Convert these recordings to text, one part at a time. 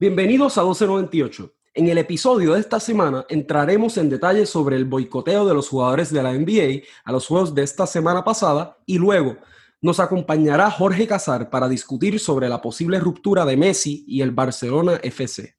Bienvenidos a 1298. En el episodio de esta semana entraremos en detalle sobre el boicoteo de los jugadores de la NBA a los juegos de esta semana pasada y luego nos acompañará Jorge Casar para discutir sobre la posible ruptura de Messi y el Barcelona FC.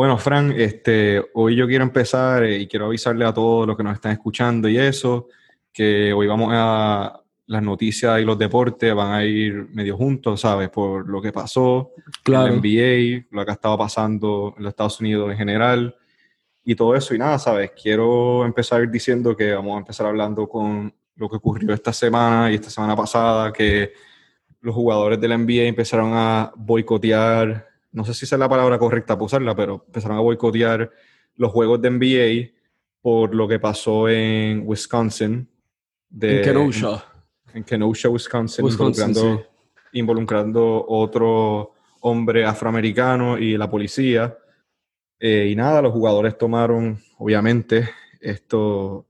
Bueno, Fran, este, hoy yo quiero empezar eh, y quiero avisarle a todos los que nos están escuchando y eso, que hoy vamos a las noticias y los deportes van a ir medio juntos, ¿sabes? Por lo que pasó claro. en la NBA, lo que ha estado pasando en los Estados Unidos en general y todo eso. Y nada, ¿sabes? Quiero empezar diciendo que vamos a empezar hablando con lo que ocurrió esta semana y esta semana pasada, que los jugadores de la NBA empezaron a boicotear no sé si es la palabra correcta para usarla, pero empezaron a boicotear los juegos de NBA por lo que pasó en Wisconsin. en Kenosha. En, Kenosha, Wisconsin, involucrando, involucrando, otro hombre afroamericano y la policía. Eh, y nada, los jugadores tomaron, obviamente, esto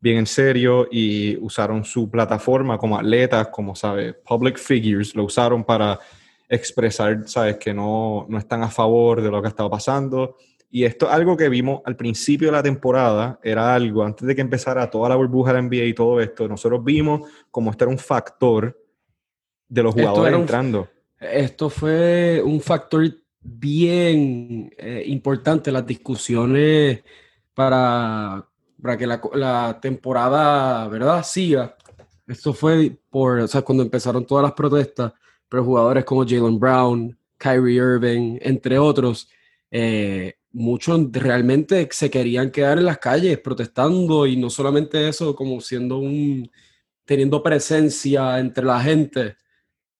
bien en serio y usaron su plataforma como atletas, como, sabe, public figures, lo usaron para expresar, sabes, que no, no están a favor de lo que ha estado pasando. Y esto es algo que vimos al principio de la temporada, era algo, antes de que empezara toda la burbuja de la NBA y todo esto, nosotros vimos como este era un factor de los jugadores entrando. Esto fue un factor bien eh, importante, las discusiones para, para que la, la, temporada, ¿verdad?, siga. Esto fue por, o sea, cuando empezaron todas las protestas, pero jugadores como Jalen Brown, Kyrie Irving, entre otros, eh, muchos realmente se querían quedar en las calles protestando y no solamente eso, como siendo un, teniendo presencia entre la gente,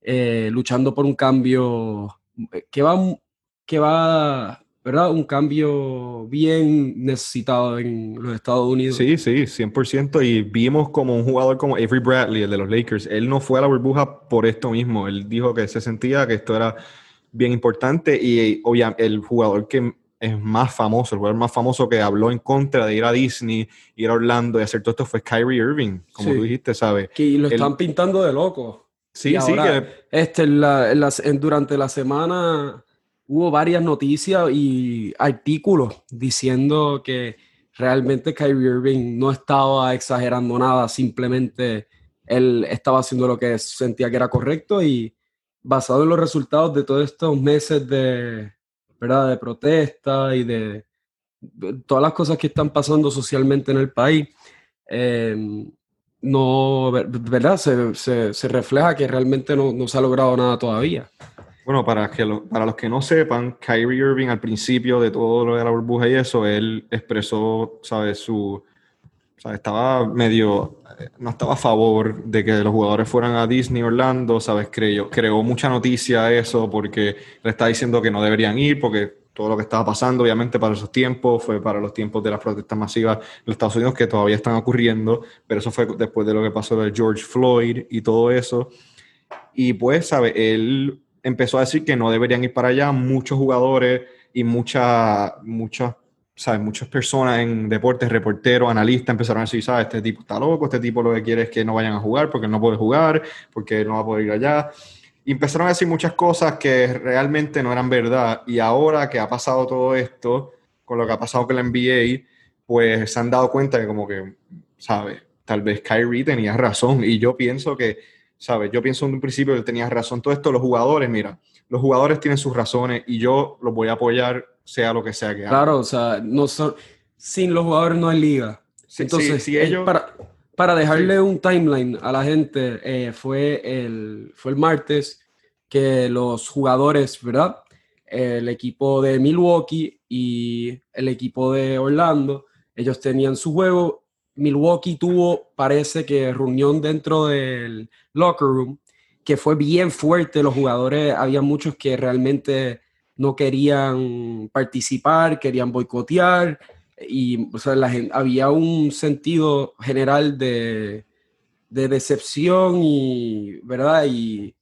eh, luchando por un cambio eh, que va, que va ¿verdad? Un cambio bien necesitado en los Estados Unidos. Sí, sí, 100%. Y vimos como un jugador como Avery Bradley, el de los Lakers, él no fue a la burbuja por esto mismo. Él dijo que se sentía que esto era bien importante y obviamente el jugador que es más famoso, el jugador más famoso que habló en contra de ir a Disney, ir a Orlando y hacer todo esto fue Kyrie Irving, como tú dijiste, ¿sabes? Que lo están pintando de loco. Sí, sí. que... este, la, durante la semana hubo varias noticias y artículos diciendo que realmente Kyrie Irving no estaba exagerando nada, simplemente él estaba haciendo lo que sentía que era correcto y basado en los resultados de todos estos meses de, ¿verdad? de protesta y de, todas las cosas que están pasando socialmente en el país, em, no, ¿verdad? Se, se, refleja que realmente no, no se ha logrado nada todavía. Bueno, para, que para los que no sepan, Kyrie Irving al principio de todo lo de la burbuja y eso, él expresó, ¿sabes? Su, ¿sabes? Estaba medio, no estaba a favor de que los jugadores fueran a Disney Orlando, ¿sabes? Creó, creó mucha noticia eso porque le está diciendo que no deberían ir porque todo lo que estaba pasando, obviamente, para esos tiempos, fue para los tiempos de las protestas masivas en Estados Unidos que todavía están ocurriendo, pero eso fue después de lo que pasó de George Floyd y todo eso. Y pues, ¿sabes? Él empezó a decir que no deberían ir para allá muchos jugadores y muchas, muchas, ¿sabes? Muchas personas en deportes, reporteros, analistas empezaron a decir, ¿sabes? Este tipo está loco, este tipo lo que quiere es que no vayan a jugar porque no puede jugar, porque no va a poder ir allá. Empezaron a decir muchas cosas que realmente no eran verdad. Y ahora que ha pasado todo esto, con lo que ha pasado con la NBA, pues se han dado cuenta que como que, ¿sabes? Tal vez Kyrie tenía razón. Y yo pienso que ¿sabes? Yo pienso en un principio que tenías razón. Todo esto, los jugadores, mira, los jugadores tienen sus razones y yo los voy a apoyar, sea lo que sea que haga. Claro, o sea, no son, sin los jugadores no hay liga. Entonces, si ellos... para, para dejarle un timeline a la gente, eh, fue, el, fue el martes que los jugadores, ¿verdad? El equipo de Milwaukee y el equipo de Orlando, ellos tenían su juego Milwaukee tuvo, parece que reunión dentro del locker room, que fue bien fuerte. Los jugadores, había muchos que realmente no querían participar, querían boicotear, y había un sentido general de, decepción y, ¿verdad? Y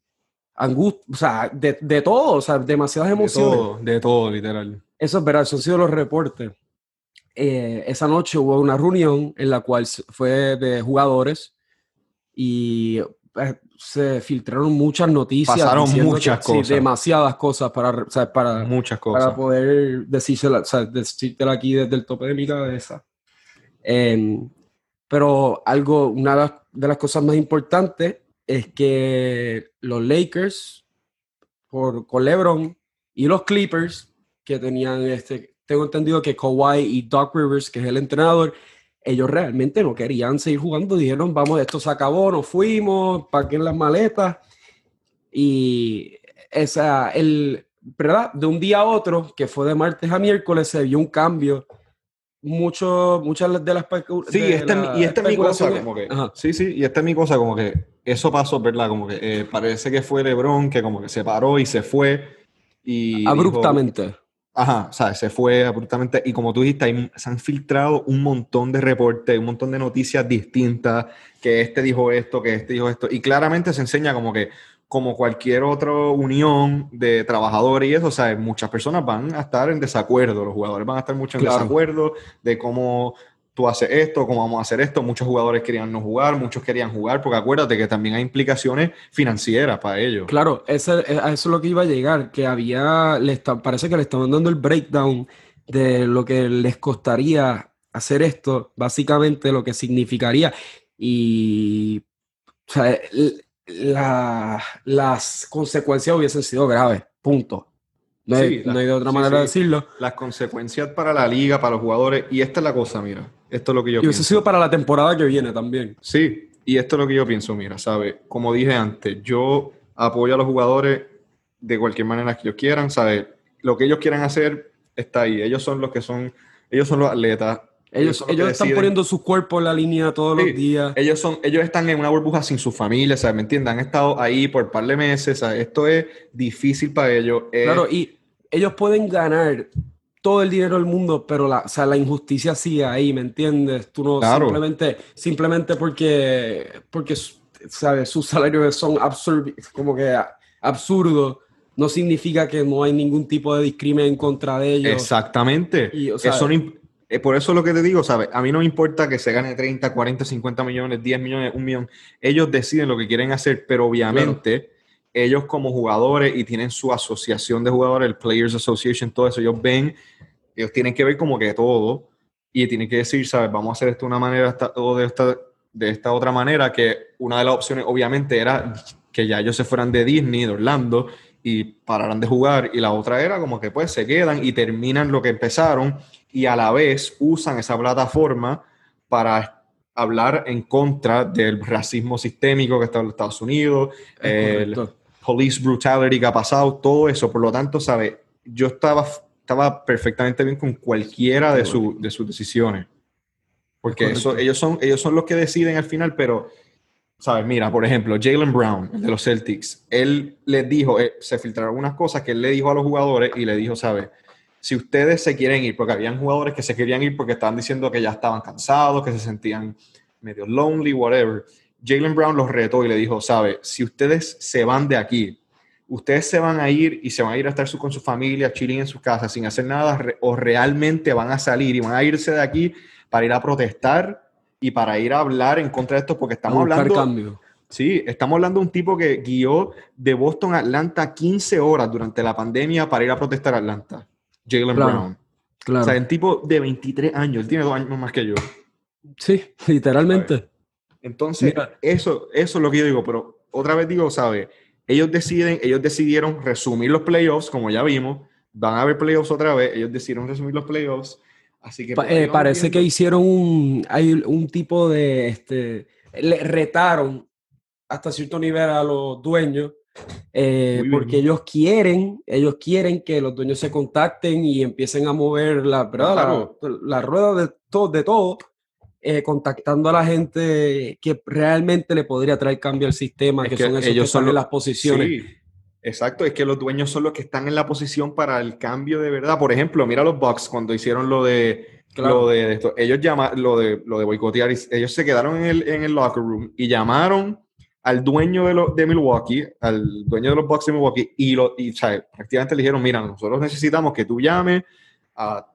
angustia, o sea, de, de, todo, o sea, demasiadas emociones. De todo, de todo, literal. Eso es verdad, eso han sido los reportes. Eh, esa noche hubo una reunión en la cual fue de jugadores y eh, se filtraron muchas noticias. Pasaron muchas cosas. demasiadas cosas para, para, muchas cosas. para poder decírsela, o sea, decírtela aquí desde el tope de mi cabeza. Em, pero algo, una de las cosas más importantes es que los Lakers, por, con LeBron y los Clippers, que tenían este, tengo entendido que Kawhi y Doc Rivers, que es el entrenador, ellos realmente no querían seguir jugando, dijeron, vamos, esto se acabó, nos fuimos, paquen las maletas. Y esa, el, ¿verdad? De un día a otro, que fue de martes a miércoles, se vio un cambio. Mucho, muchas de las Sí, este, y esta es mi cosa, como que. Sí, sí, y esta es mi cosa, como que eso pasó, ¿verdad? Como que eh, parece que fue LeBron que como que se paró y se fue. Y Abruptamente. Ajá, o sea, se fue abruptamente. Y como tú dijiste, se han filtrado un montón de reportes, un montón de noticias distintas, que este dijo esto, que este dijo esto, y claramente se enseña como que, como cualquier otra unión de trabajadores y eso, o sea, muchas personas van a estar en desacuerdo, los jugadores van a estar mucho en desacuerdo de cómo tú haces esto, cómo vamos a hacer esto. Muchos jugadores querían no jugar, muchos querían jugar, porque acuérdate que también hay implicaciones financieras para ellos. Claro, ese, eh, a eso es lo que iba a llegar, que había, le parece que le estaban dando el breakdown de lo que les costaría hacer esto, básicamente lo que significaría. Y o sea, las consecuencias hubiesen sido graves, punto. No hay, de otra manera de decirlo. Las consecuencias para la liga, para los jugadores, y esta es la cosa, mira, esto es lo que yo y pienso. sido para la temporada que viene también. Sí, y esto es lo que yo pienso, mira, ¿sabes? Como dije antes, yo apoyo a los jugadores de cualquier manera que ellos quieran, ¿sabes? Lo que ellos quieran hacer está ahí. Ellos son los que son, ellos son los atletas. Ellos, ellos, están poniendo su cuerpo en la línea todos los días. Ellos, son, ellos están en una burbuja sin su familia, ¿sabes? ¿Me entiendes? Han estado ahí por un par de meses, ¿sabes? Esto es difícil para ellos. Claro, y ellos pueden ganar todo el dinero del mundo, pero la, o sea, la injusticia sigue ahí, ¿me entiendes? Tú no simplemente, simplemente porque, porque, ¿sabes? Sus salarios son como que absurdos, no significa que no hay ningún tipo de discrimen contra de ellos. Exactamente. eso eh, por eso lo que te digo, ¿sabes? A mí no me importa que se gane 30, 40, 50 millones, 10 millones, un millón. Ellos deciden lo que quieren hacer, pero obviamente ellos como jugadores y tienen su asociación de jugadores, el Players Association, todo eso, ellos ven, ellos tienen que ver como que todo y tienen que decir, ¿sabes? Vamos a hacer esto de una manera o de esta, de esta otra manera, que una de las opciones obviamente era que ya ellos se fueran de Disney, de Orlando, y pararan de jugar, y la otra era como que pues se quedan y terminan lo que empezaron y a la vez usan esa plataforma para hablar en contra del racismo sistémico que está en los Estados Unidos, el, police brutality que ha pasado, todo eso. Por lo tanto, ¿sabe? Yo estaba, estaba perfectamente bien con cualquiera de, su, de sus decisiones. Porque eso, ellos, son, ellos son los que deciden al final, pero, ¿sabes? Mira, por ejemplo, Jalen Brown de los Celtics, él les dijo, eh, se filtraron unas cosas que él le dijo a los jugadores y le dijo, ¿sabes? Si ustedes se quieren ir, porque habían jugadores que se querían ir porque estaban diciendo que ya estaban cansados, que se sentían medio lonely, whatever. Jalen Brown los retó y le dijo, sabe, si ustedes se van de aquí, ustedes se van a ir y se van a ir a estar con su familia, chilling en sus casas sin hacer nada, o realmente van a salir y van a irse de aquí para ir a protestar y para ir a hablar en contra de esto, porque estamos hablando... Cambio. Sí, estamos hablando de un tipo que guió de Boston a Atlanta 15 horas durante la pandemia para ir a protestar a Atlanta. Jalen Brown. Claro. O sea, un tipo de 23 años, él tiene dos años más que yo. Sí, literalmente. Entonces, eso, eso es lo que yo digo, pero otra vez digo, ¿sabes? Ellos deciden, ellos decidieron resumir los playoffs, como ya vimos, van a haber playoffs otra vez, ellos decidieron resumir los playoffs, así que... Eh, parece que hicieron un, hay un tipo de, este, le retaron hasta cierto nivel a los dueños, eh, porque ellos quieren, ellos quieren que los dueños se contacten y empiecen a mover la, ¿verdad? la, rueda de todo, de todo eh, contactando a la gente que realmente le podría traer cambio al sistema, que, son esos ellos que son en las posiciones. Sí, exacto, es que los dueños son los que están en la posición para el cambio de verdad. Por ejemplo, mira los Bucks cuando hicieron lo de Lo de esto. Ellos llamaron lo de, lo de boicotear, ellos se quedaron en el, en el locker room y llamaron al dueño de, de Milwaukee, al dueño de los Bucks de Milwaukee, y, lo, y prácticamente le dijeron, mira, nosotros necesitamos que tú llames a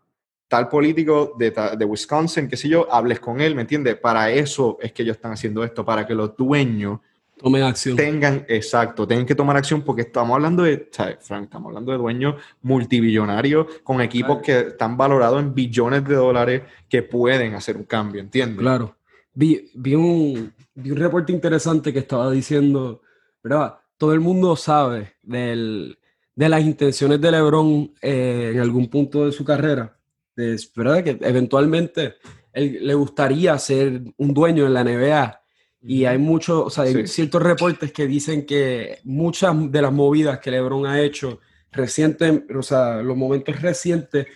tal político de, de, Wisconsin, qué sé yo, hables con él, ¿me entiendes? Para eso es que ellos están haciendo esto, para que los dueños tomen acción. Tengan, exacto, tengan que tomar acción porque estamos hablando de, Frank, estamos hablando de dueños multibillonarios con equipos que están valorados en billones de dólares que pueden hacer un cambio, ¿entiendes? Claro. Vi, vi, un, vi un reporte interesante que estaba diciendo, ¿verdad? Todo el mundo sabe del, de las intenciones de LeBron eh, en algún punto de su carrera. Es ¿Verdad? Que eventualmente él, le gustaría ser un dueño en la NBA y hay muchos, o sea, hay ciertos reportes que dicen que muchas de las movidas que LeBron ha hecho recientes, o sea, los momentos recientes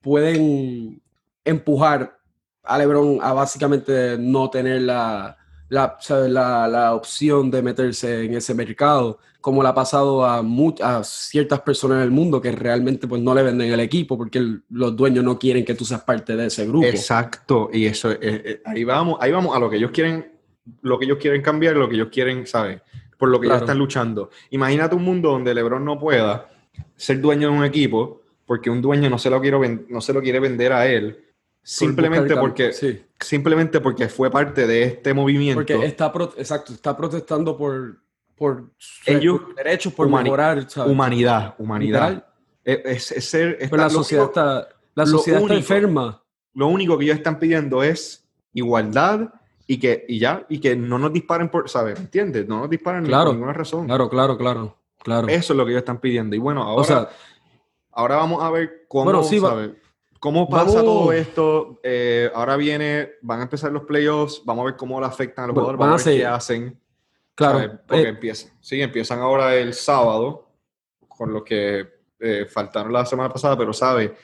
pueden empujar a LeBron a básicamente no tener la, la, la, la opción de meterse en ese mercado, como le ha pasado a, a ciertas personas en el mundo que realmente pues, no le venden el equipo porque los dueños no quieren que tú seas parte de ese grupo. Exacto, y eso, eh, eh, ahí, vamos, ahí vamos a lo que ellos quieren lo que ellos quieren cambiar, lo que ellos quieren, ¿sabes? Por lo que ellos están luchando. Imagínate un mundo donde LeBron no pueda ser dueño de un equipo porque un dueño no se lo, quiero no se lo quiere vender a él simplemente porque simplemente porque fue parte de este movimiento. Porque está exacto, está protestando por por ellos derechos por mejorar humanidad, humanidad. Es, ser la sociedad está la sociedad está enferma. Lo único que ellos están pidiendo es igualdad y que y ya y que no nos disparen por sabes entiendes no nos disparen por ninguna razón. Claro claro claro claro. Eso es lo que ellos están pidiendo. Y bueno ahora ahora vamos a ver cómo cómo pasa todo esto eh, ahora viene van a empezar los playoffs vamos a ver cómo le afectan a los jugadores vamos a ver qué hacen. Claro porque eh, empiezan sí empiezan ahora el sábado con lo que eh, faltaron la semana pasada pero sabe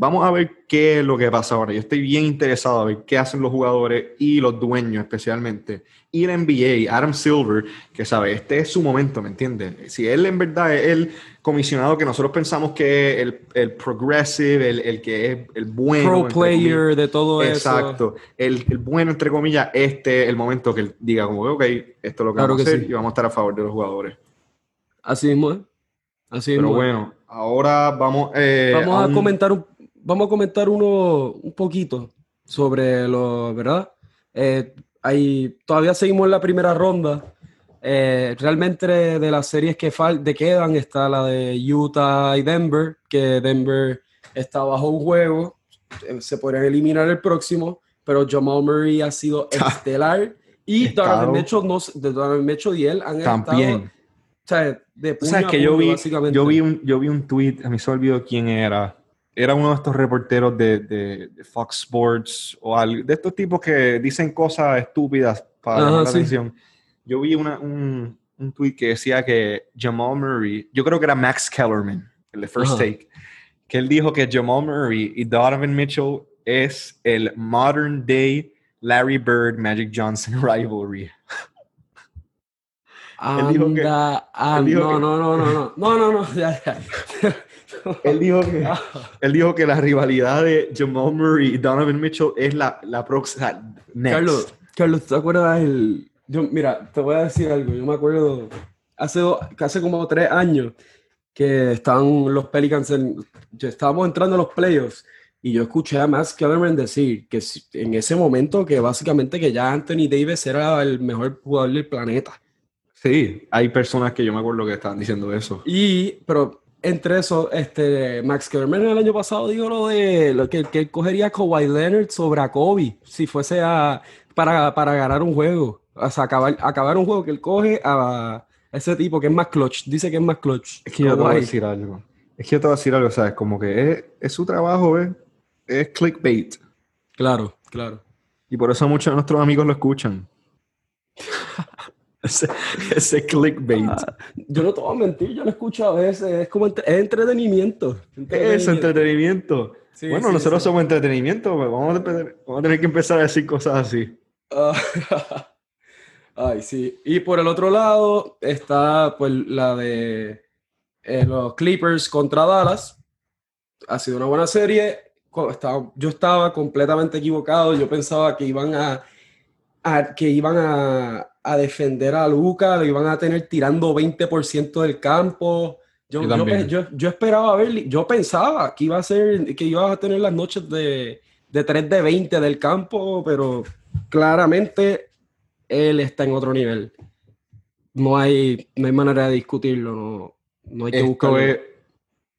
Vamos a ver qué es lo que pasa ahora. Yo estoy bien interesado a ver qué hacen los jugadores y los dueños especialmente. Y el NBA, Adam Silver, que sabe, este es su momento, ¿me entiendes? Si él en verdad es el comisionado que nosotros pensamos que es el, el progressive, el, el, que es el bueno. Pro player de todo eso. Exacto. El, el, bueno, entre comillas, este es el momento que él diga como, ok, esto es lo que vamos a hacer y vamos a estar a favor de los jugadores. Así mismo, ¿eh? Así Pero bueno, ahora vamos... Eh, vamos a comentar un vamos a comentar uno un poquito sobre lo, ¿verdad? Eh, todavía seguimos en la primera ronda. Eh, realmente de las series que de quedan está la de Utah y Denver, que Denver está bajo un juego, eh, se podrían eliminar el próximo, pero Jamal Murray ha sido estelar y Donovan Mitchell, no, Mitchell y él han También. estado... O sea, de ¿Sabes que yo vi, yo vi un, yo vi un tweet, a mí se olvidó quién era, era uno de estos reporteros de, de, de Fox Sports o de estos tipos que dicen cosas estúpidas para la sí. atención. Yo vi una, un, un, tweet que decía que Jamal Murray, yo creo que era Max Kellerman, el de First Ajá. Take, que él dijo que Jamal Murray y Donovan Mitchell es el modern day Larry Bird Magic Johnson rivalry. Anda, él dijo que, ah, él dijo no, que, no, no, no, no, no, no, no, ya, ya él, dijo que, él dijo que la rivalidad de Jamal Murray y Donovan Mitchell es la, la próxima. Carlos, Carlos, ¿te acuerdas el.? Yo, mira, te voy a decir algo. Yo me acuerdo hace, hace como tres años que estaban los Pelicans, en, estábamos entrando a los playoffs y yo escuché a Max Kellerman decir que en ese momento que básicamente que ya Anthony Davis era el mejor jugador del planeta. Sí, hay personas que yo me acuerdo que estaban diciendo eso. Y, pero entre eso, este, Max Kellerman el año pasado dijo lo de lo que, que él cogería a Kawhi Leonard sobre a Kobe si fuese a, para, para ganar un juego. O sea, acabar, acabar un juego que él coge a ese tipo que es más clutch. Dice que es más clutch. Es que yo te voy a decir algo. Es que yo te voy a decir algo, ¿sabes? Como que es, es su trabajo. Es clickbait. Claro, claro. Y por eso muchos de nuestros amigos lo escuchan. ese, clickbait. Ah, yo no te voy a mentir, yo lo escucho a veces, es como entretenimiento. Es entretenimiento. bueno, nosotros somos entretenimiento, pues, vamos a, tener que empezar a decir cosas así. Ah, ay, sí. Y por el otro lado está pues la de eh, los Clippers contra Dallas. Ha sido una buena serie. yo estaba completamente equivocado. Yo pensaba que iban a que iban a, a, defender a Luca, lo iban a tener tirando 20% del campo. Yo, yo, yo, esperaba ver, yo pensaba que iba a ser, que iba a tener las noches de, de 3 de 20 del campo, pero claramente él está en otro nivel. No hay, no hay manera de discutirlo, no, no hay que buscarlo. Es,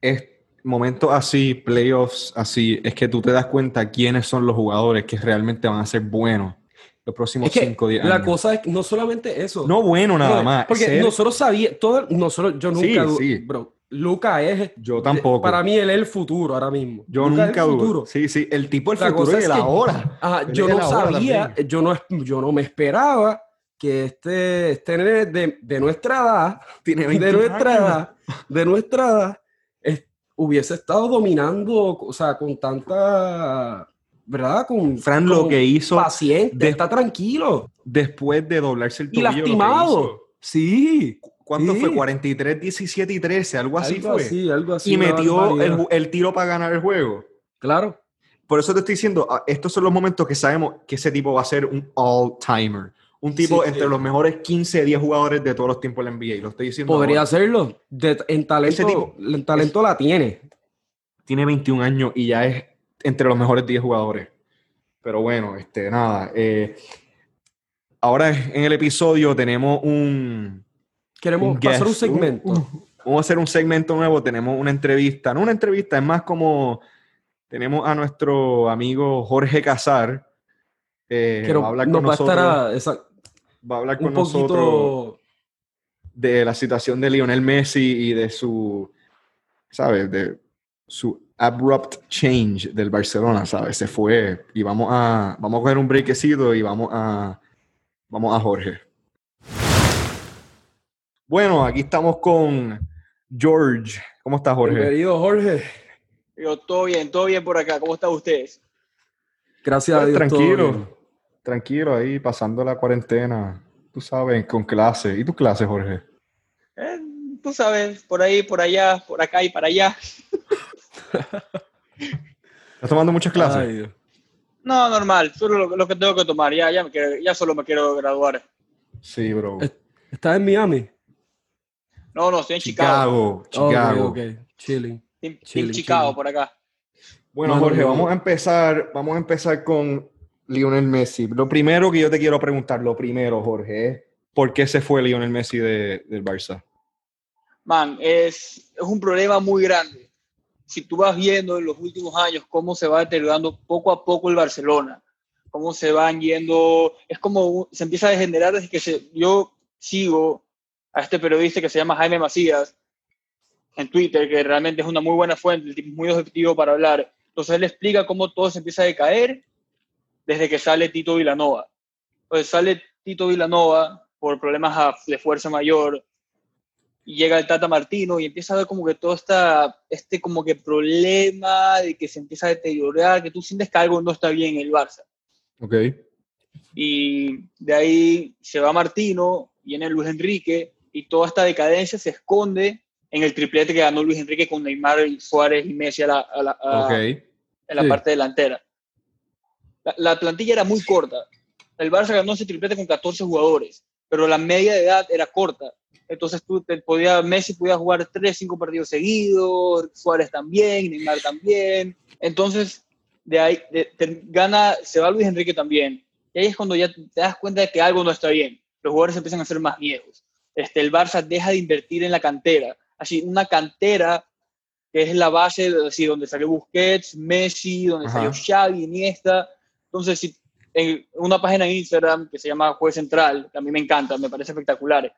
es momentos así, playoffs así, es que tú te das cuenta quiénes son los jugadores que realmente van a ser buenos los próximos 5 días. La cosa es no solamente eso. No bueno nada más. Porque nosotros sabíamos, todo, nosotros, yo nunca, sí, bro, Luca es. Yo tampoco. Para mí, él es el futuro ahora mismo. Yo nunca dudo. Sí, sí, el tipo el futuro es la hora. yo no sabía, yo no, yo no me esperaba que este, este de, de nuestra edad, Tiene de nuestra edad, de nuestra edad, hubiese estado dominando, o sea, con tanta, ¿verdad? Con Fran lo que hizo paciente, está tranquilo. Después de doblarse el tobillo. Y lastimado. Sí. ¿Cuánto fue? 43, 17 y 13, algo así algo fue. Así, algo así. Y metió el, el, tiro para ganar el juego. Claro. Por eso te estoy diciendo, ah, estos son los momentos que sabemos que ese tipo va a ser un all-timer. Un tipo entre los mejores 15, 10 jugadores de todos los tiempos de la NBA. Lo estoy diciendo. Podría hacerlo. en talento, tipo, en talento la tiene. Tiene 21 años y ya es entre los mejores 10 jugadores. Pero bueno, este, nada. Eh, ahora en el episodio tenemos un. Queremos hacer un segmento. vamos a hacer un segmento nuevo. Tenemos una entrevista. No una entrevista, es más como. Tenemos a nuestro amigo Jorge Casar. Eh, va a hablar con nosotros va a hablar con nosotros de la situación de Lionel Messi y de su, ¿sabes? De su abrupt change del Barcelona, ¿sabes? Se fue y vamos a, vamos a coger un brequecito y vamos a, vamos a Jorge. Bueno, aquí estamos con George. ¿Cómo estás, Jorge? Bienvenido, Jorge. Yo, todo bien, todo bien por acá. ¿Cómo están ustedes? Gracias a pues, Dios. Tranquilo tranquilo ahí, pasando la cuarentena, tú sabes, con clase. ¿Y tu clase, Jorge? Eh, tú sabes, por ahí, por allá, por acá y para allá. ¿Estás tomando muchas clases? no, normal, solo lo, que tengo que tomar. Ya, ya, ya solo me quiero graduar. Sí, bro. ¿Estás en Miami? No, no, estoy en Chicago. Chicago, Chicago. Ok, Chilling. En Chicago, por acá. Bueno, Jorge, vamos a empezar, vamos a empezar con Lionel Messi. Lo primero que yo te quiero preguntar, lo primero, Jorge, es ¿por qué se fue Lionel Messi de, del Barça? Man, es, es un problema muy grande. Si tú vas viendo en los últimos años cómo se va deteriorando poco a poco el Barcelona, cómo se van yendo, es como se empieza a degenerar desde que se, yo sigo a este periodista que se llama Jaime Macías en Twitter, que realmente es una muy buena fuente, es muy objetivo para hablar. Entonces él explica cómo todo se empieza a decaer desde que sale Tito Vilanova. Pues sale Tito Vilanova por problemas de fuerza mayor y llega el Tata Martino y empieza a ver como que todo está, este como que problema de que se empieza a deteriorar, que tú sientes que algo no está bien en el Barça. Ok. Y de ahí se va Martino, viene Luis Enrique y toda esta decadencia se esconde en el triplete que ganó Luis Enrique con Neymar, Suárez y Messi a la, en la parte delantera la, plantilla era muy corta. El Barça ganó ese triplete con 14 jugadores, pero la media de edad era corta. Entonces tú te podía, Messi podía jugar 3, 5 partidos seguidos, Suárez también, Neymar también. Entonces, de ahí gana, se va Luis Enrique también. Y ahí es cuando ya te das cuenta de que algo no está bien. Los jugadores empiezan a ser más viejos. Este, el Barça deja de invertir en la cantera. Así, una cantera que es la base, así, donde salió Busquets, Messi, donde salió Xavi, Iniesta, entonces, si en una página en Instagram que se llama Juez Central, que a mí me encanta, me parece espectacular,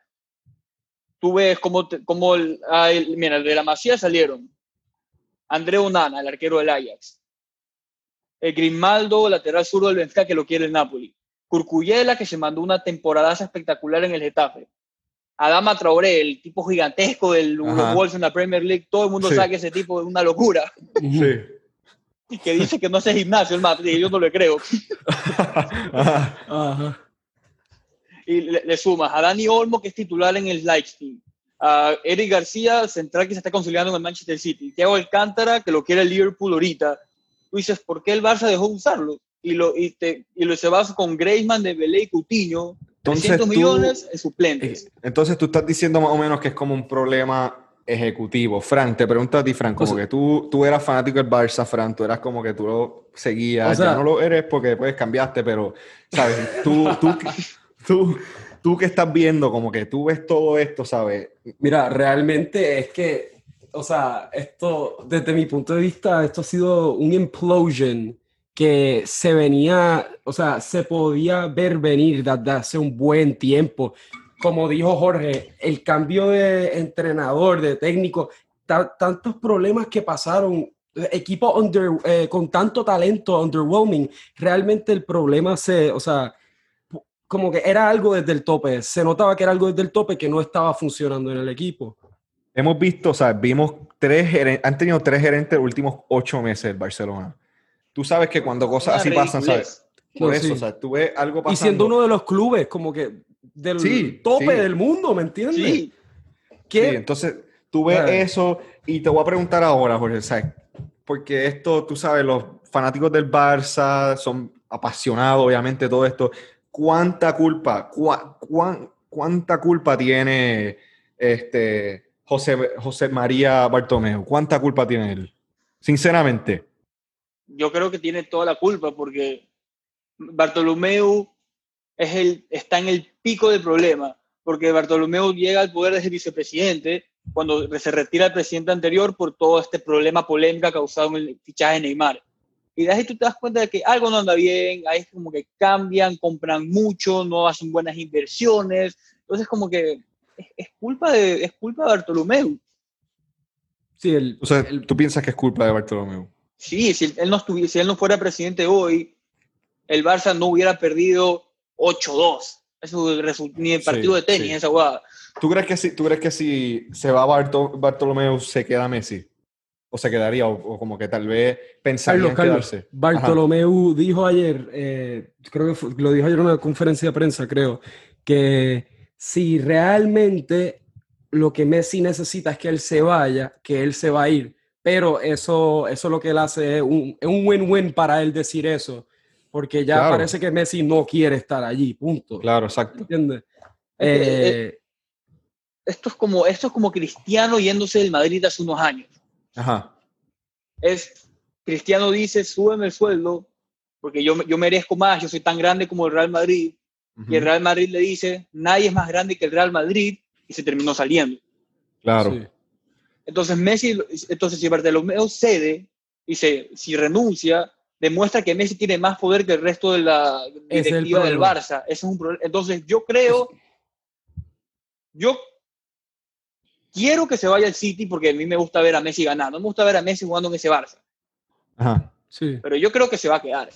tú ves cómo, cómo mira, de la Masía salieron. André Onana, el arquero del Ajax, el Grimaldo, lateral zurdo del Benfica, que lo quiere el Napoli, Curcuyela, que se mandó una temporada espectacular en el Getafe, Adama Traoré, el tipo gigantesco del Wolves en la Premier League, todo el mundo sabe que ese tipo es una locura. Sí que dice que no hace gimnasio el y yo no le creo. Y le, sumas a Dani Olmo, que es titular en el Leipzig, a Eric García, central que se está conciliando en el Manchester City, Thiago Alcántara, que lo quiere el Liverpool ahorita. Tú dices, ¿por qué el Barça dejó de usarlo? y lo, y te, y lo llevas con Griezmann, Dembélé y Coutinho, Entonces 300 tú- millones en suplentes. Entonces tú estás diciendo más o menos que es como un problema ejecutivo. Fran, te pregunto a ti, Fran, como O sea- que tú, tú eras fanático del Barça, Fran, tú eras como que tú lo seguías, O sea- ya no lo eres porque después cambiaste, pero, ¿sabes? Tú, tú, tú, tú que estás viendo, como que tú ves todo esto, ¿sabes? Mira, realmente es que, o sea, esto, desde mi punto de vista, esto ha sido un implosion que se venía, o sea, se podía ver venir desde hace un buen tiempo. Como dijo Jorge, el cambio de entrenador, de técnico, ta- tantos problemas que pasaron, equipo under, eh, con tanto talento, underwhelming, realmente el problema se, o sea, como que era algo desde el tope, se notaba que era algo desde el tope que no estaba funcionando en el equipo. Hemos visto, o sea, vimos tres han tenido tres gerentes los últimos ocho meses el Barcelona. Tú sabes que cuando cosas Una así pasan, ridiculez. ¿sabes? Por No, eso, sí. o sea, tú ves algo pasando. Y siendo uno de los clubes como que del Sí, tope sí. del mundo, ¿me entiendes? Sí, ¿Qué? Sí, entonces tú ves Claro. eso y te voy a preguntar ahora, Jorge, ¿sabes? porque esto, tú sabes, los fanáticos del Barça son apasionados, obviamente, todo esto. ¿Cuánta culpa, cua- cuánta culpa tiene este José, José María Bartomeu? ¿Cuánta culpa tiene él? Sinceramente. yo creo que tiene toda la culpa porque Bartolomeu es el, está en el pico del problema, porque Bartolomeu llega al poder de vicepresidente cuando se retira el presidente anterior por todo este problema polémica causado en el fichaje de Neymar. Y de ahí tú te das cuenta de que algo no anda bien, ahí es como que cambian, compran mucho, no hacen buenas inversiones. Entonces como que es, es culpa, de, es culpa de Bartolomeu. Sí, el, O sea, el- ¿tú piensas que es culpa de Bartolomeu? Sí, si él no, estuviera, si él no fuera presidente hoy, el Barça no hubiera perdido 8-2. Eso ni el partido Sí, de tenis, sí. esa jugada. ¿Tú crees que si, tú crees que si se va Barto- Bartolomeu se queda Messi? ¿O se quedaría? ¿O, o como que tal vez pensaría Carlos, en Carlos, quedarse? Bartolomeu dijo ayer, eh, creo que fue- lo dijo ayer en una conferencia de prensa, creo, que si realmente lo que Messi necesita es que él se vaya, que él se va a ir, pero eso, eso lo que él hace es un es un win-win para él decir eso, porque ya Claro. parece que Messi no quiere estar allí, punto. Claro, exacto. ¿Entiendes? Es que, Eh, Esto es, como, esto es como Cristiano yéndose del Madrid hace unos años. Ajá. Es, Cristiano dice, súbeme el sueldo, porque yo, yo merezco más, yo soy tan grande como el Real Madrid. Y el. Real Madrid le dice, nadie es más grande que el Real Madrid, y se terminó saliendo. Claro. sí. Entonces Messi, entonces si Bartolomeo cede y se, si renuncia, demuestra que Messi tiene más poder que el resto de la es directiva del. Barça. Ese es un problema. Entonces yo creo, yo quiero que se vaya al City porque a mí me gusta ver a Messi ganar. No me gusta ver a Messi jugando en ese Barça, Ajá. Sí. pero yo creo que se va a quedar.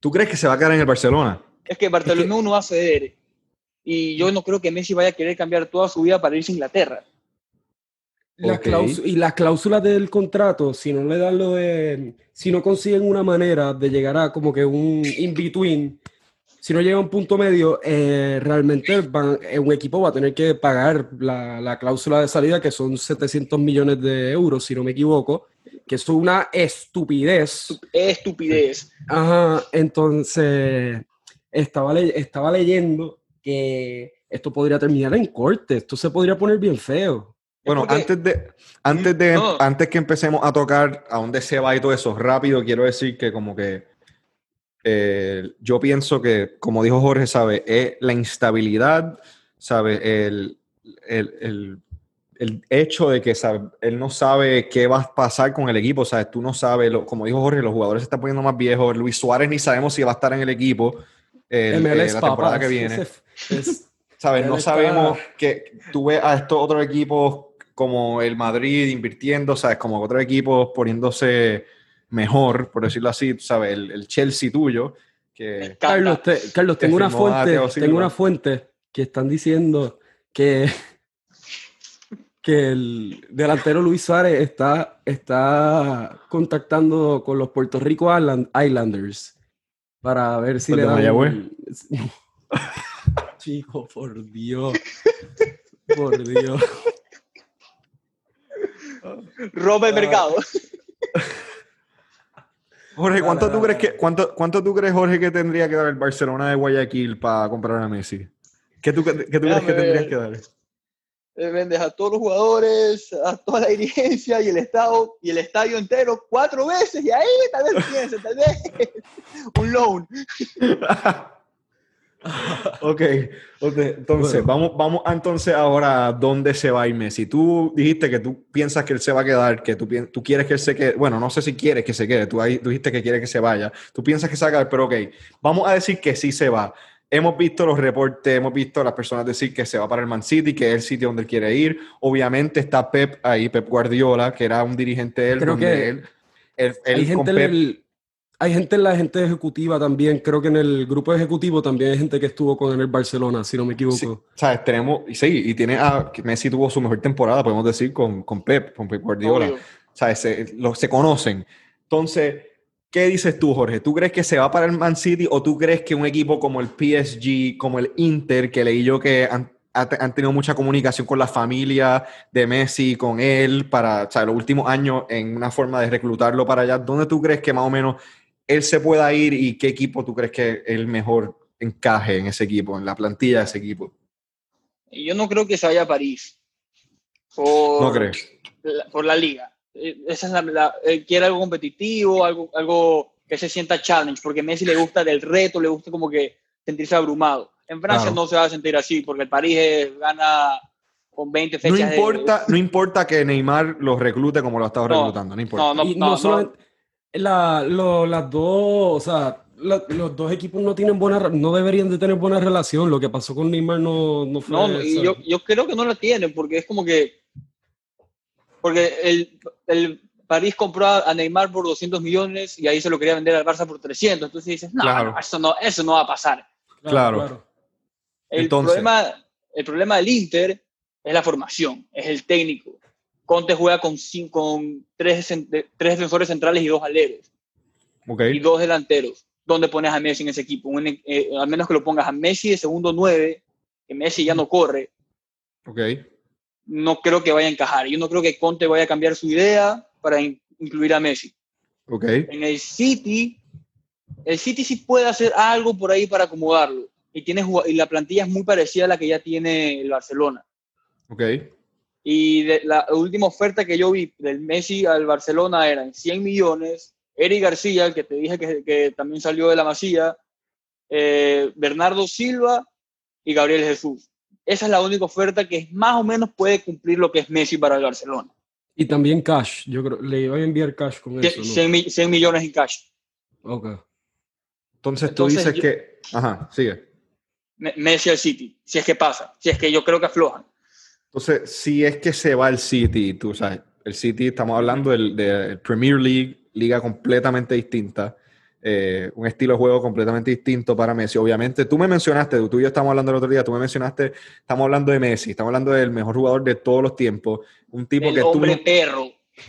¿Tú crees que se va a quedar en el Barcelona? Es que Bartolomeo no va a ceder. Y yo no creo que Messi vaya a querer cambiar toda su vida para irse a Inglaterra. La y las cláusulas del contrato, si no le dan lo de, si no consiguen una manera de llegar a como que un in-between, si no llega a un punto medio, eh, realmente van- eh, un equipo va a tener que pagar la, la cláusula de salida, que son 700 millones de euros, si no me equivoco, que es una estupidez. Es estupidez. Ajá, entonces estaba, le- estaba leyendo que esto podría terminar en corte, esto se podría poner bien feo. Bueno, porque- antes de, antes de, No. antes que empecemos a tocar a dónde se va y todo eso, rápido quiero decir que como que eh, yo pienso que, como dijo Jorge, ¿sabe? Es la instabilidad, ¿sabe? El, el, el- el hecho de que ¿sabe? él no sabe qué va a pasar con el equipo, ¿sabes? Tú no sabes, lo- como dijo Jorge, los jugadores se están poniendo más viejos, Luis Suárez ni sabemos si va a estar en el equipo el- MLS, eh, la temporada que viene. es- ¿Sabes? No está- sabemos que tú ves a estos otros equipos como el Madrid invirtiendo, ¿sabes? Como otros equipos poniéndose mejor, por decirlo así, ¿sabes? El, el Chelsea tuyo, que... Carlos, te- Carlos, tengo una fuente, tengo una fuente que están diciendo que, que el delantero Luis Suárez está, está contactando con los Puerto Rico Island- Islanders para ver si ¿Los le dan... Chico, por Dios. Por Dios. Roba el Ah. mercado. Jorge, ¿cuánto, Dale, tú crees que, cuánto, ¿cuánto tú crees, Jorge, que tendría que dar el Barcelona de Guayaquil para comprar a Messi? ¿Qué tú, qué tú crees que tendrías ver. que dar? Eh, vendes a todos los jugadores, a toda la dirigencia y el estado y el estadio entero cuatro veces y ahí tal vez piense, tal vez un loan. ok, ok, entonces vamos, vamos a entonces ahora a dónde se va a ir Messi. Tú dijiste que tú piensas que él se va a quedar, que tú, tú quieres que él se quede, bueno, no sé si quieres que se quede, tú, ahí, tú dijiste que quieres que se vaya, tú piensas que se va a quedar, pero ok, vamos a decir que sí se va. Hemos visto los reportes, hemos visto a las personas decir que se va para el Man City, que es el sitio donde él quiere ir. Obviamente está Pep ahí, Pep Guardiola, que era un dirigente de él. Creo donde que él, él- él hay, gente en Pep- el- hay gente en la gente ejecutiva también. Creo que en el grupo ejecutivo también hay gente que estuvo con él en el Barcelona, si no me equivoco. Sí, ¿sabes? Tenemos, y sí, y tiene a, Messi tuvo su mejor temporada, podemos decir, con, con Pep, con Pep Guardiola. Obvio. ¿Sabes? Se, lo- se conocen. Entonces, ¿qué dices tú, Jorge? ¿Tú crees que se va para el Man City o tú crees que un equipo como el PSG, como el Inter, que leí yo que han, ha- han tenido mucha comunicación con la familia de Messi, con él, para o sea, los últimos años en una forma de reclutarlo para allá, ¿dónde tú crees que más o menos él se pueda ir y qué equipo tú crees que el mejor encaje en ese equipo, en la plantilla de ese equipo? Yo no creo que se vaya a París. Por, ¿No crees? la- por la liga. Eh, Esa es la, la- él quiere algo competitivo, algo, algo que se sienta challenge, porque a Messi le gusta del reto, le gusta como que sentirse abrumado. En Francia Claro. no se va a sentir así, porque el París es- gana con 20 No fechas. de- importa, no importa que Neymar los reclute como lo ha estado No, reclutando, no importa. No, no, y no, no, no. solamente la- lo- las dos, o sea, la- los dos equipos no tienen buena, no deberían de tener buena relación. Lo que pasó con Neymar no, no fue. No, no, y yo, yo creo que no la tienen, porque es como que. Porque el, el París compró a Neymar por 200 millones y ahí se lo quería vender al Barça por 300. Entonces dices, no, Claro. no, eso, no eso no va a pasar. claro. El, Entonces- problema, el problema del Inter es la formación, es el técnico. Conte juega con, con tres, defensores centrales y dos aleros Ok, y dos delanteros. ¿Dónde pones a Messi en ese equipo? Un- eh, al menos que lo pongas a Messi de segundo 9, que Messi ya no corre, ok. no creo que vaya a encajar. Yo no creo que Conte vaya a cambiar su idea para in- incluir a Messi. Ok, En el City, el City sí puede hacer algo por ahí para acomodarlo. Y, tiene, y la plantilla es muy parecida a la que ya tiene el Barcelona. ok. Y de la última oferta que yo vi del Messi al Barcelona eran 100 millones. Eric García, el que te dije que, que también salió de la Masía, eh, Bernardo Silva y Gabriel Jesús. Esa es la única oferta que más o menos puede cumplir lo que es Messi para el Barcelona. Y también cash. Yo creo le iba a enviar cash con eso. 100, mi- 100 millones en cash. ¿no? Ok. Entonces tú Entonces, dices yo- que... Ajá, sigue. Me- Messi al City, si es que pasa, si es que yo creo que aflojan. Entonces, si es que se va el City, tú sabes, el City, estamos hablando del, del Premier League, liga completamente distinta, eh, un estilo de juego completamente distinto para Messi. Obviamente, tú me mencionaste, tú y yo estamos hablando el otro día, tú me mencionaste, estamos hablando de Messi, estamos hablando del mejor jugador de todos los tiempos, un tipo El que tú, perro.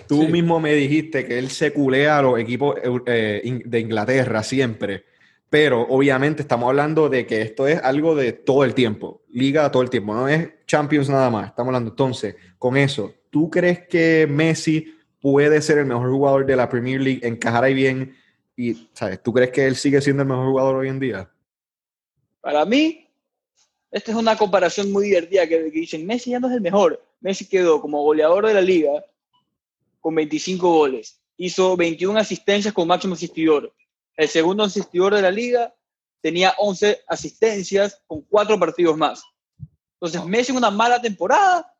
tú Sí. mismo me dijiste que él se culea a los equipos eh, in- de Inglaterra siempre. Pero obviamente estamos hablando de que esto es algo de todo el tiempo, liga todo el tiempo, no es Champions nada más. Estamos hablando entonces, con eso, ¿tú crees que Messi puede ser el mejor jugador de la Premier League, encajar ahí bien? Y, ¿sabes? ¿Tú crees que él sigue siendo el mejor jugador hoy en día? Para mí, esta es una comparación muy divertida que, que dicen, Messi ya no es el mejor. Messi quedó como goleador de la liga con 25 goles. Hizo 21 asistencias con máximo asistidor. El segundo asistidor de la liga tenía 11 asistencias con 4 partidos más. Entonces, Messi en una mala temporada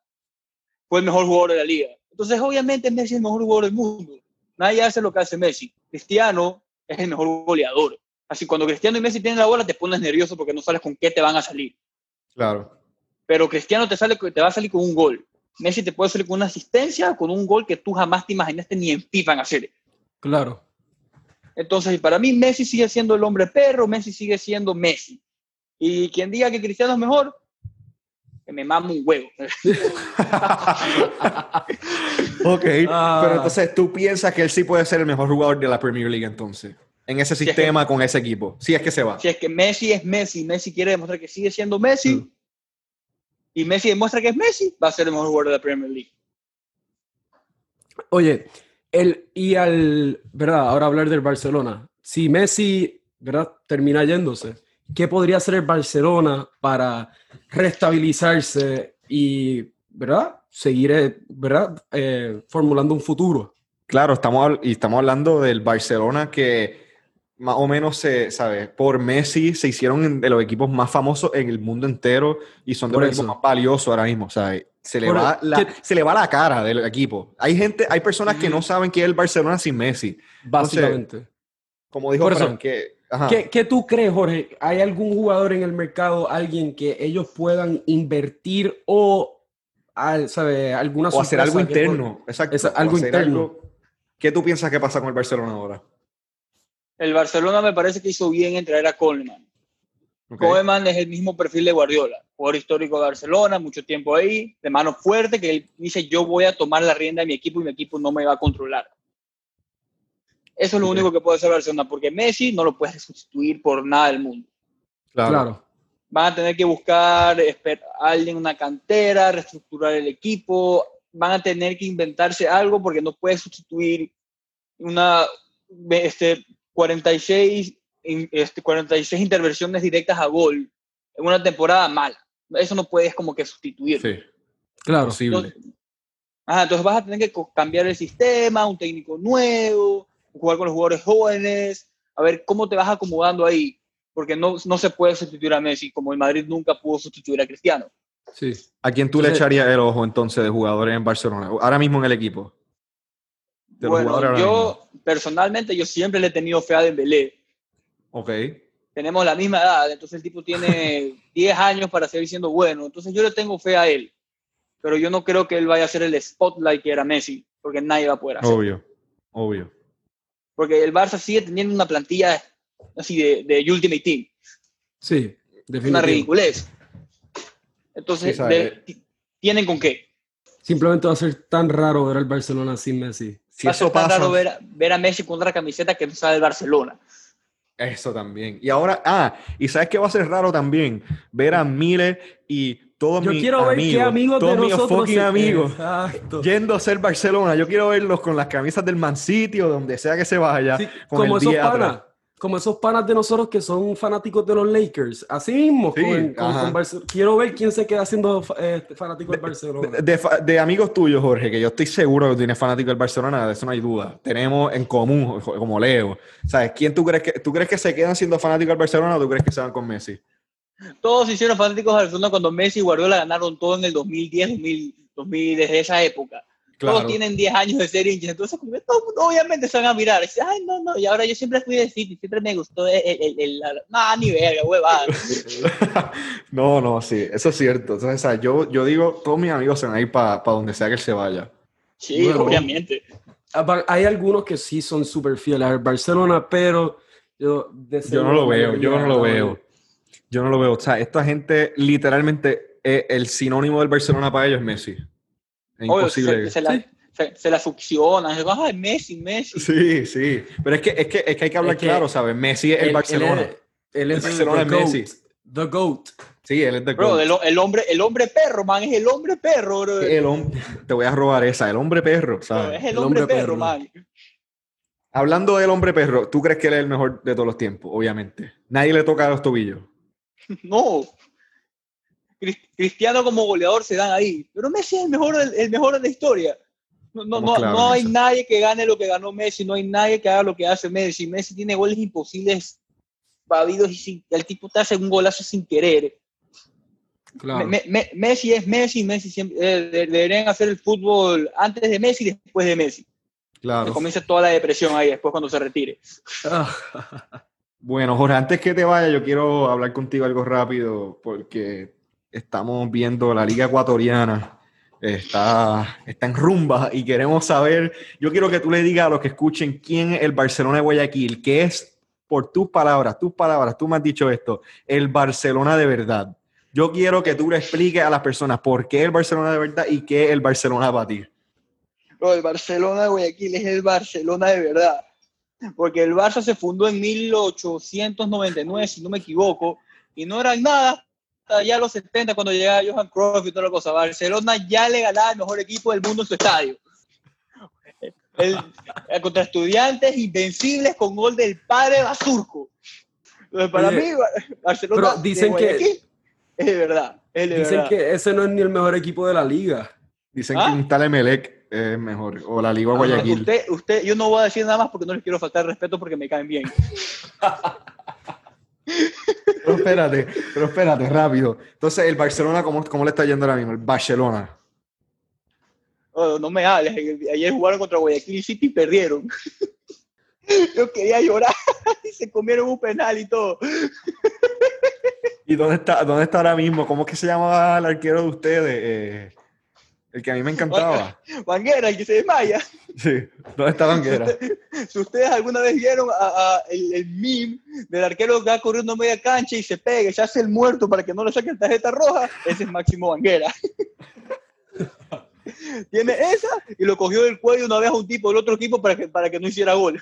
fue el mejor jugador de la liga. Entonces, obviamente, Messi es el mejor jugador del mundo. Nadie hace lo que hace Messi. Cristiano es el mejor goleador. Así cuando Cristiano y Messi tienen la bola, te pones nervioso porque no sabes con qué te van a salir. Claro. Pero Cristiano te, sale, te va a salir con un gol. Messi te puede salir con una asistencia, con un gol que tú jamás te imaginaste ni en FIFA en hacer. Claro. Entonces, para mí, Messi sigue siendo el hombre perro, Messi sigue siendo Messi. Y quien diga que Cristiano es mejor, que me mame un huevo. ok, Ah. pero entonces tú piensas que él sí puede ser el mejor jugador de la Premier League entonces, en ese es que- sistema, con ese equipo, si es que se va. Si es que Messi es Messi, Messi quiere demostrar que sigue siendo Messi, Mm. y Messi demuestra que es Messi, va a ser el mejor jugador de la Premier League. Oye, El, y al, ¿verdad? Ahora hablar del Barcelona. Si Messi, ¿verdad? Termina yéndose, ¿qué podría hacer el Barcelona para restabilizarse y, ¿verdad? Seguir, eh, ¿verdad? Eh, formulando un futuro. Claro, estamos, y estamos hablando del Barcelona que más o menos se, ¿sabes? Por Messi se hicieron de los equipos más famosos en el mundo entero y son de Por los eso. equipos más valiosos ahora mismo, ¿sabes? Se le, Por- va la, ¿qué- se le va la cara del equipo. Hay gente, hay personas que no saben qué es el Barcelona sin Messi. Básicamente. Como dijo Por eso, Fran, que... ¿Qué, qué tú crees, Jorge? ¿Hay algún jugador en el mercado, alguien que ellos puedan invertir o, al- ¿sabe? alguna o hacer algo interno. Exacto. Esa- o algo hacer interno. algo- ¿Qué tú piensas que pasa con el Barcelona ahora? El Barcelona me parece que hizo bien en traer a Coleman. Ok. Koeman es el mismo perfil de Guardiola, jugador histórico de Barcelona, mucho tiempo ahí, de mano fuerte, que él dice yo voy a tomar la rienda de mi equipo y mi equipo no me va a controlar. Eso es lo único que puede hacer Barcelona, porque Messi no lo puedes sustituir por nada del mundo. Claro. Claro. Van a tener que buscar a alguien en una cantera, reestructurar el equipo, van a tener que inventarse algo porque no puedes sustituir una este, 46, in- este, 46 intervenciones directas a gol en una temporada mala. Eso no puedes como que sustituir. Sí, Claro. posible. Entonces, ajá, entonces vas a tener que cambiar el sistema, un técnico nuevo, jugar con los jugadores jóvenes, a ver cómo te vas acomodando ahí, porque no, no se puede sustituir a Messi, como el Madrid nunca pudo sustituir a Cristiano. Sí. ¿A quién tú le Entonces- echarías el ojo entonces de jugadores en Barcelona? Ahora mismo en el equipo. De Bueno, yo personalmente yo siempre le he tenido fe a Dembélé. Ok. Tenemos la misma edad, entonces el tipo tiene 10 años para seguir siendo bueno, entonces yo le tengo fe a él, pero yo no creo que él vaya a ser el spotlight que era Messi, porque nadie va a poder hacer. Obvio. Obvio. Porque el Barça sigue teniendo una plantilla así de, de Ultimate Team. Sí, una definitivamente. ridiculez. Entonces, de- ti- ¿tienen con qué? Simplemente va a ser tan raro ver al Barcelona sin Messi. Si Va a ser tan pasa. raro ver, a- ver a Messi con otra camiseta que no sabe el Barcelona. Eso también. Y ahora, ah, y sabes que va a ser raro también ver a Miles y todos Yo mis quiero ver qué amigos todos de mis nosotros fucking amigos Exacto. yendo a ser Barcelona. Yo quiero verlos con las camisas del Man City o donde sea que se vaya. Sí, con como el esos 10 atrás. panas, como esos panas de nosotros que son fanáticos de los Lakers. Así mismo, Sí, con- con- quiero ver quién se queda siendo eh, fanático del Barcelona. De, de fa- de amigos tuyos, Jorge, que yo estoy seguro que tú tienes fanático del Barcelona, de eso no hay duda. Tenemos en común, como Leo. ¿Sabes? ¿Quién tú crees que tú crees que se quedan siendo fanáticos del Barcelona o tú crees que se van con Messi? Todos se hicieron fanáticos de Barcelona cuando Messi y Guardiola ganaron todo en el 2010, 2000, 2000 desde esa época. Claro. Todos tienen 10 años de ser hinchas, entonces como todo el mundo obviamente se van a mirar. Y dicen, Ay, no, no, y ahora yo siempre fui de City, siempre me gustó el, el, el- el- no, ni verga, huevada. no, no, sí, eso es cierto. Entonces, ¿sabes? Yo, yo digo, todos mis amigos se van a ir para donde sea que él se vaya. Sí, Bueno. obviamente. Hay algunos que sí son súper fieles al Barcelona, pero yo, de Yo no lo veo, yo no lo veo. Yo no lo veo. O sea, esta gente literalmente, eh, el sinónimo del Barcelona para ellos es Messi. Es Obvio, imposible. se, se la, Sí. se, se la succionan. Ay, Messi, Messi. Sí, sí. Pero es que, es que, es que hay que hablar Es que claro, ¿sabes? Messi es el Barcelona. Él, es- El Barcelona the es Messi. The GOAT. Sí, él es de Bro, el, el hombre, el hombre perro, man, es el hombre perro, bro. el hombre, te voy a robar esa, el hombre perro, Bro, ¿sabes? es el, El hombre, hombre perro, perro. man. Hablando del hombre perro, ¿tú crees que él es el mejor de todos los tiempos? Obviamente. Nadie le toca los tobillos. No. Cris- Cristiano como goleador se dan ahí. Pero Messi es el mejor, el mejor de la historia. No, no, no, hay eso. nadie que gane lo que ganó Messi, no hay nadie que haga lo que hace Messi. Messi tiene goles imposibles, pavidos y sin- el tipo te hace un golazo sin querer. Claro. Me- me- Messi es Messi, Messi siempre, eh, de- deberían hacer el fútbol antes de Messi y después de Messi. Que Claro. comience toda la depresión ahí después cuando se retire. Bueno, Jorge, antes que te vaya, yo quiero hablar contigo algo rápido porque estamos viendo la Liga Ecuatoriana. Está, está en rumba y queremos saber, yo quiero que tú le digas a los que escuchen quién es el Barcelona de Guayaquil, que es, por tus palabras, tus palabras, tú me has dicho esto, el Barcelona de verdad. Yo quiero que tú le expliques a las personas por qué el Barcelona de verdad y qué es el Barcelona para ti. Bro, el Barcelona de Guayaquil es el Barcelona de verdad. Porque el Barça se fundó en 1899, si no me equivoco, y no eran nada hasta ya los 70 cuando llegaba Johan Cruyff y toda la cosa. Barcelona ya le ganaba el mejor equipo del mundo en su estadio. El, contra estudiantes invencibles con gol del padre Basurco. Entonces, para Oye, mí, Ba- Barcelona pero dicen de que- es verdad. Es Dicen verdad. que ese no es ni el mejor equipo de la liga. Dicen ¿Ah? que un tal Emelec es mejor, o la Liga Ah, Guayaquil. Usted, usted, yo no voy a decir nada más porque no les quiero faltar respeto porque me caen bien. Pero espérate, pero espérate, rápido. Entonces, el Barcelona, ¿cómo, cómo le está yendo ahora mismo? El Barcelona. Oh, no me hables. Ayer jugaron contra Guayaquil City y perdieron. Yo quería llorar y se comieron un penal y todo. ¿Y dónde está, dónde está ahora mismo? ¿Cómo es que se llamaba el arquero de ustedes? Eh, el que a mí me encantaba. Banguera, el que se desmaya. Sí, ¿dónde está Banguera? Si ustedes alguna vez vieron a- a el, el meme del arquero que va corriendo media cancha y se pega, se hace el muerto para que no le saquen tarjeta roja, ese es Máximo Banguera. Tiene esa y lo cogió del cuello una vez a un tipo del otro equipo para que, para que no hiciera gol.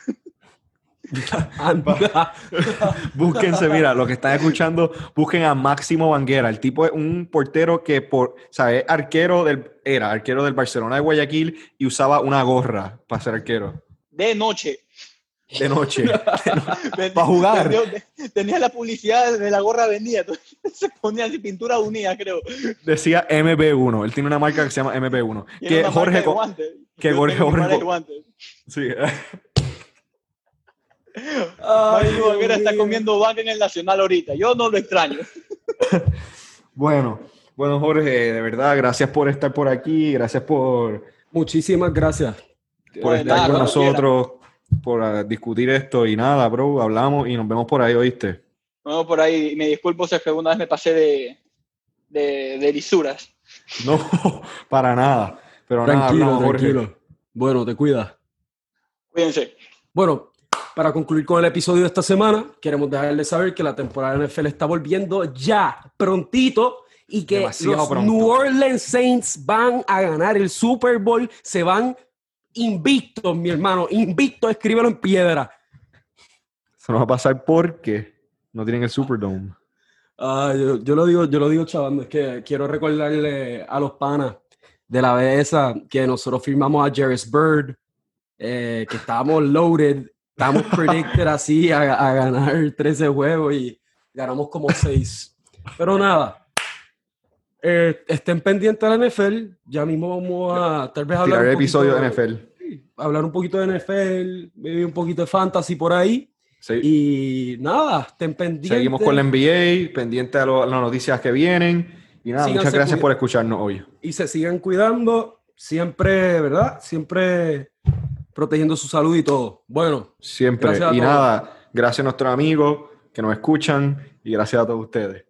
Anda. Búsquense, mira, lo que están escuchando, busquen a Máximo Banguera. El tipo es un portero que por, ¿sabes? Arquero del, era arquero del Barcelona de Guayaquil y usaba una gorra para ser arquero. De noche. De noche. Pa' jugar. Tenía la publicidad de la gorra vendida. Se ponía así pintura unida, creo. Decía MP1. Él tiene una marca que se llama MP1. Y era Que una marca Jorge. de que Jorge- mi Jorge- de. Sí. Banguera está comiendo banca en el Nacional ahorita. Yo no lo extraño. Bueno, bueno, Jorge, de verdad, gracias por estar por aquí, gracias por, Muchísimas gracias. por Pues estar nada, con nosotros, por ah, discutir esto y nada, bro, hablamos y nos vemos por ahí, ¿oíste? No, por ahí, me disculpo si es que alguna vez me pasé de, de, de lisuras. No, para nada. Pero nada, Tranquilo, Jorge. tranquilo. Bueno, te cuidas. Cuídense. Bueno, para concluir con el episodio de esta semana, queremos dejarles saber que la temporada de NFL está volviendo ya, prontito, y que Demasiado los pronto. New Orleans Saints van a ganar el Super Bowl, se van invictos, mi hermano, invictos, escríbelo en piedra. Eso nos va a pasar porque no tienen el Superdome. Ah, yo, yo lo digo, yo lo digo, chavando, es que quiero recordarle a los panas de la BS que nosotros firmamos a Jarvis Bird, eh, que estábamos loaded, estamos predicted así a, a ganar 13 juegos y ganamos como 6. Pero nada, eh, estén pendientes de la NFL, ya mismo vamos a tal vez hablar Tirar un episodio poquito- de NFL. sí, hablar un poquito de NFL, un poquito de fantasy por ahí. Sí. Y nada, estén pendientes. Seguimos con la NBA, pendiente a, lo- a las noticias que vienen. Y nada, Síganse muchas gracias por escucharnos hoy. y se sigan cuidando, siempre, ¿verdad? Siempre protegiendo su salud y todo. Bueno, Siempre. Y todos. nada, gracias a nuestros amigos que nos escuchan y gracias a todos ustedes.